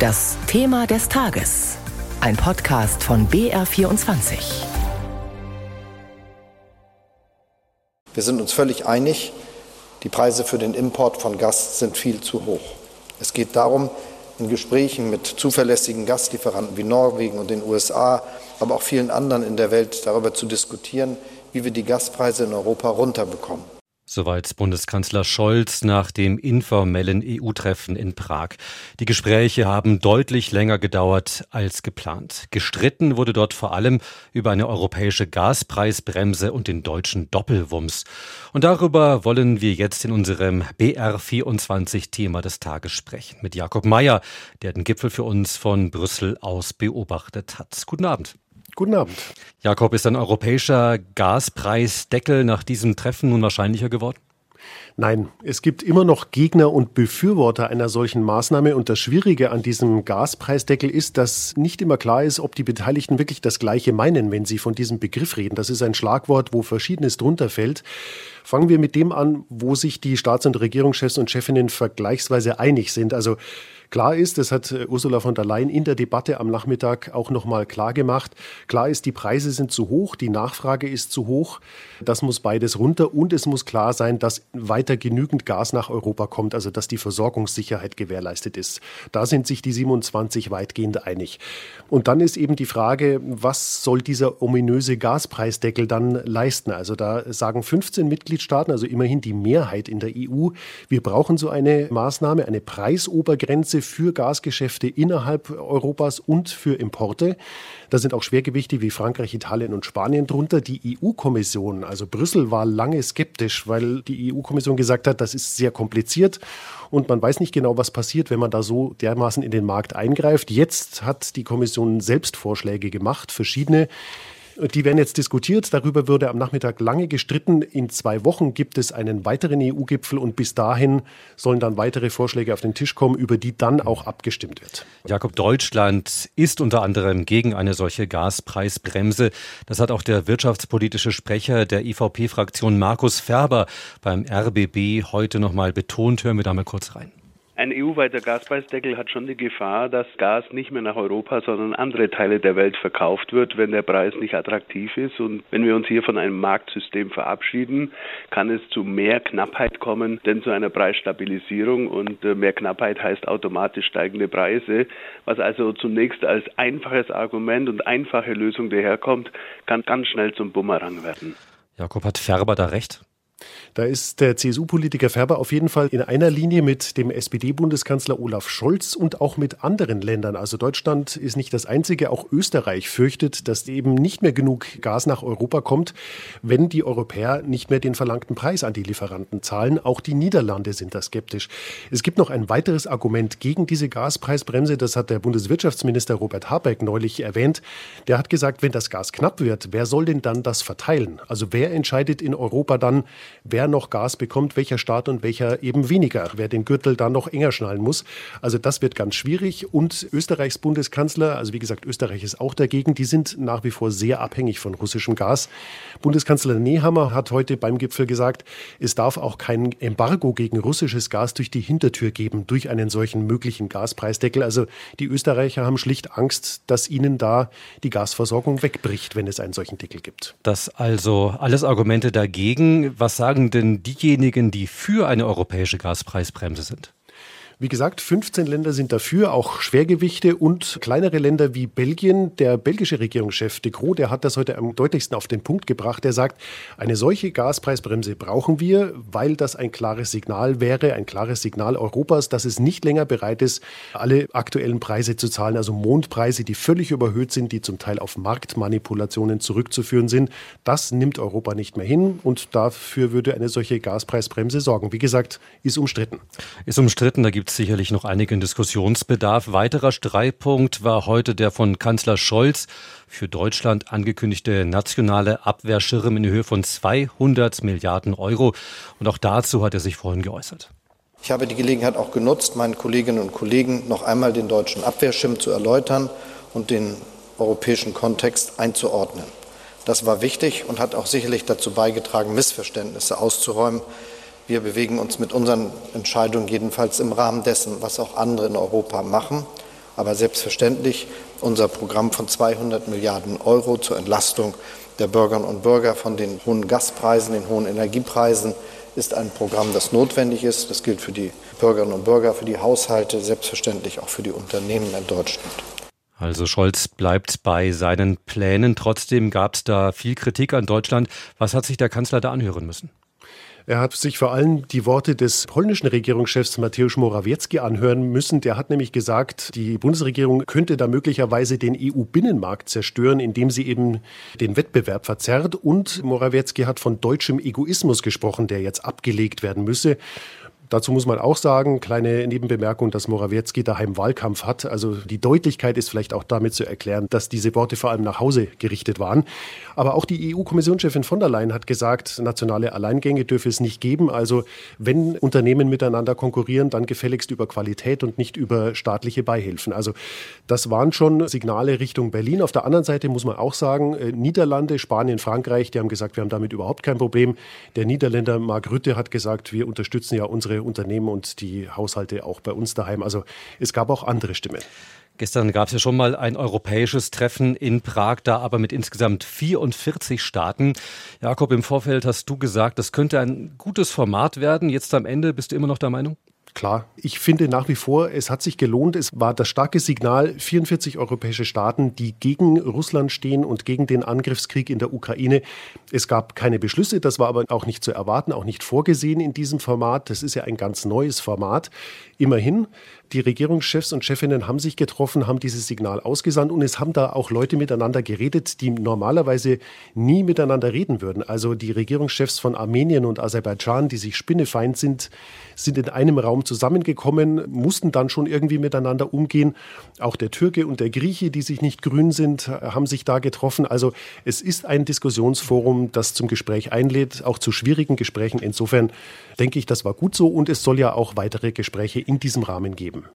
Das Thema des Tages. Ein Podcast von BR24. Wir sind uns völlig einig, die Preise für den Import von Gas sind viel zu hoch. Es geht darum, in Gesprächen mit zuverlässigen Gaslieferanten wie Norwegen und den USA, aber auch vielen anderen in der Welt darüber zu diskutieren, wie wir die Gaspreise in Europa runterbekommen. Soweit Bundeskanzler Scholz nach dem informellen EU-Treffen in Prag. Die Gespräche haben deutlich länger gedauert als geplant. Gestritten wurde dort vor allem über eine europäische Gaspreisbremse und den deutschen Doppelwumms. Und darüber wollen wir jetzt in unserem BR24-Thema des Tages sprechen. Mit Jakob Mayer, der den Gipfel für uns von Brüssel aus beobachtet hat. Guten Abend. Guten Abend. Jakob, ist ein europäischer Gaspreisdeckel nach diesem Treffen nun wahrscheinlicher geworden? Nein, es gibt immer noch Gegner und Befürworter einer solchen Maßnahme. Und das Schwierige an diesem Gaspreisdeckel ist, dass nicht immer klar ist, ob die Beteiligten wirklich das Gleiche meinen, wenn sie von diesem Begriff reden. Das ist ein Schlagwort, wo Verschiedenes drunter fällt. Fangen wir mit dem an, wo sich die Staats- und Regierungschefs und Chefinnen vergleichsweise einig sind. Also Klar ist, das hat äh, Ursula von der Leyen in der Debatte am Nachmittag auch nochmal klar gemacht. Klar ist, die Preise sind zu hoch, die Nachfrage ist zu hoch. Das muss beides runter und es muss klar sein, dass weiter genügend Gas nach Europa kommt, also dass die Versorgungssicherheit gewährleistet ist. Da sind sich die 27 weitgehend einig. Und dann ist eben die Frage, was soll dieser ominöse Gaspreisdeckel dann leisten? Also da sagen 15 Mitgliedstaaten, also immerhin die Mehrheit in der EU, wir brauchen so eine Maßnahme, eine Preisobergrenze für Gasgeschäfte innerhalb Europas und für Importe. Da sind auch Schwergewichte wie Frankreich, Italien und Spanien drunter. Die EU-Kommission, also Brüssel, war lange skeptisch, weil die EU-Kommission gesagt hat, das ist sehr kompliziert und man weiß nicht genau, was passiert, wenn man da so dermaßen in den Markt eingreift. Jetzt hat die Kommission selbst Vorschläge gemacht, verschiedene. Die werden jetzt diskutiert. Darüber würde am Nachmittag lange gestritten. In zwei Wochen gibt es einen weiteren EU-Gipfel und bis dahin sollen dann weitere Vorschläge auf den Tisch kommen, über die dann auch abgestimmt wird. Jakob, Deutschland ist unter anderem gegen eine solche Gaspreisbremse. Das hat auch der wirtschaftspolitische Sprecher der IVP-Fraktion Markus Ferber beim RBB heute nochmal betont. Hören wir da mal kurz rein. Ein EU-weiter Gaspreisdeckel hat schon die Gefahr, dass Gas nicht mehr nach Europa, sondern andere Teile der Welt verkauft wird, wenn der Preis nicht attraktiv ist. Und wenn wir uns hier von einem Marktsystem verabschieden, kann es zu mehr Knappheit kommen, denn zu einer Preisstabilisierung. Und äh, mehr Knappheit heißt automatisch steigende Preise. Was also zunächst als einfaches Argument und einfache Lösung daherkommt, kann ganz schnell zum Bumerang werden. Jakob hat Färber da recht? Da ist der CSU-Politiker Färber auf jeden Fall in einer Linie mit dem SPD-Bundeskanzler Olaf Scholz und auch mit anderen Ländern. Also Deutschland ist nicht das einzige. Auch Österreich fürchtet, dass eben nicht mehr genug Gas nach Europa kommt, wenn die Europäer nicht mehr den verlangten Preis an die Lieferanten zahlen. Auch die Niederlande sind da skeptisch. Es gibt noch ein weiteres Argument gegen diese Gaspreisbremse. Das hat der Bundeswirtschaftsminister Robert Habeck neulich erwähnt. Der hat gesagt, wenn das Gas knapp wird, wer soll denn dann das verteilen? Also wer entscheidet in Europa dann, wer noch Gas bekommt, welcher Staat und welcher eben weniger, wer den Gürtel dann noch enger schnallen muss. Also das wird ganz schwierig. Und Österreichs Bundeskanzler, also wie gesagt, Österreich ist auch dagegen, die sind nach wie vor sehr abhängig von russischem Gas. Bundeskanzler Nehammer hat heute beim Gipfel gesagt, es darf auch kein Embargo gegen russisches Gas durch die Hintertür geben, durch einen solchen möglichen Gaspreisdeckel. Also die Österreicher haben schlicht Angst, dass ihnen da die Gasversorgung wegbricht, wenn es einen solchen Deckel gibt. Das also alles Argumente dagegen. Was sagen denn diejenigen, die für eine europäische Gaspreisbremse sind? Wie gesagt, 15 Länder sind dafür, auch Schwergewichte und kleinere Länder wie Belgien. Der belgische Regierungschef de Croo, der hat das heute am deutlichsten auf den Punkt gebracht. Der sagt, eine solche Gaspreisbremse brauchen wir, weil das ein klares Signal wäre, ein klares Signal Europas, dass es nicht länger bereit ist, alle aktuellen Preise zu zahlen, also Mondpreise, die völlig überhöht sind, die zum Teil auf Marktmanipulationen zurückzuführen sind. Das nimmt Europa nicht mehr hin und dafür würde eine solche Gaspreisbremse sorgen. Wie gesagt, ist umstritten. Ist umstritten, da gibt sicherlich noch einigen Diskussionsbedarf. Weiterer Streitpunkt war heute der von Kanzler Scholz für Deutschland angekündigte nationale Abwehrschirm in Höhe von 200 Milliarden Euro. Und auch dazu hat er sich vorhin geäußert. Ich habe die Gelegenheit auch genutzt, meinen Kolleginnen und Kollegen noch einmal den deutschen Abwehrschirm zu erläutern und den europäischen Kontext einzuordnen. Das war wichtig und hat auch sicherlich dazu beigetragen, Missverständnisse auszuräumen, wir bewegen uns mit unseren Entscheidungen jedenfalls im Rahmen dessen, was auch andere in Europa machen. aber selbstverständlich unser Programm von 200 Milliarden Euro zur Entlastung der Bürgerinnen und Bürger von den hohen Gaspreisen, den hohen Energiepreisen ist ein Programm, das notwendig ist. Das gilt für die Bürgerinnen und Bürger, für die Haushalte, selbstverständlich auch für die Unternehmen in Deutschland. Also Scholz bleibt bei seinen Plänen. Trotzdem gab es da viel Kritik an Deutschland. Was hat sich der Kanzler da anhören müssen? Er hat sich vor allem die Worte des polnischen Regierungschefs Mateusz Morawiecki anhören müssen. Der hat nämlich gesagt, die Bundesregierung könnte da möglicherweise den EU-Binnenmarkt zerstören, indem sie eben den Wettbewerb verzerrt. Und Morawiecki hat von deutschem Egoismus gesprochen, der jetzt abgelegt werden müsse. Dazu muss man auch sagen, kleine Nebenbemerkung, dass Morawiecki daheim Wahlkampf hat. Also die Deutlichkeit ist vielleicht auch damit zu erklären, dass diese Worte vor allem nach Hause gerichtet waren. Aber auch die EU-Kommissionschefin von der Leyen hat gesagt, nationale Alleingänge dürfe es nicht geben. Also wenn Unternehmen miteinander konkurrieren, dann gefälligst über Qualität und nicht über staatliche Beihilfen. Also das waren schon Signale Richtung Berlin. Auf der anderen Seite muss man auch sagen, äh, Niederlande, Spanien, Frankreich, die haben gesagt, wir haben damit überhaupt kein Problem. Der Niederländer Mark Rütte hat gesagt, wir unterstützen ja unsere Unternehmen und die Haushalte auch bei uns daheim. Also es gab auch andere Stimmen. Gestern gab es ja schon mal ein europäisches Treffen in Prag, da aber mit insgesamt 44 Staaten. Jakob, im Vorfeld hast du gesagt, das könnte ein gutes Format werden. Jetzt am Ende bist du immer noch der Meinung? Klar, ich finde nach wie vor, es hat sich gelohnt. Es war das starke Signal 44 europäische Staaten, die gegen Russland stehen und gegen den Angriffskrieg in der Ukraine. Es gab keine Beschlüsse, das war aber auch nicht zu erwarten, auch nicht vorgesehen in diesem Format. Das ist ja ein ganz neues Format. Immerhin, die Regierungschefs und Chefinnen haben sich getroffen, haben dieses Signal ausgesandt und es haben da auch Leute miteinander geredet, die normalerweise nie miteinander reden würden. Also die Regierungschefs von Armenien und Aserbaidschan, die sich spinnefeind sind, sind in einem Raum zusammengekommen, mussten dann schon irgendwie miteinander umgehen. Auch der Türke und der Grieche, die sich nicht grün sind, haben sich da getroffen. Also es ist ein Diskussionsforum, das zum Gespräch einlädt, auch zu schwierigen Gesprächen. Insofern denke ich, das war gut so und es soll ja auch weitere Gespräche in diesem Rahmen geben.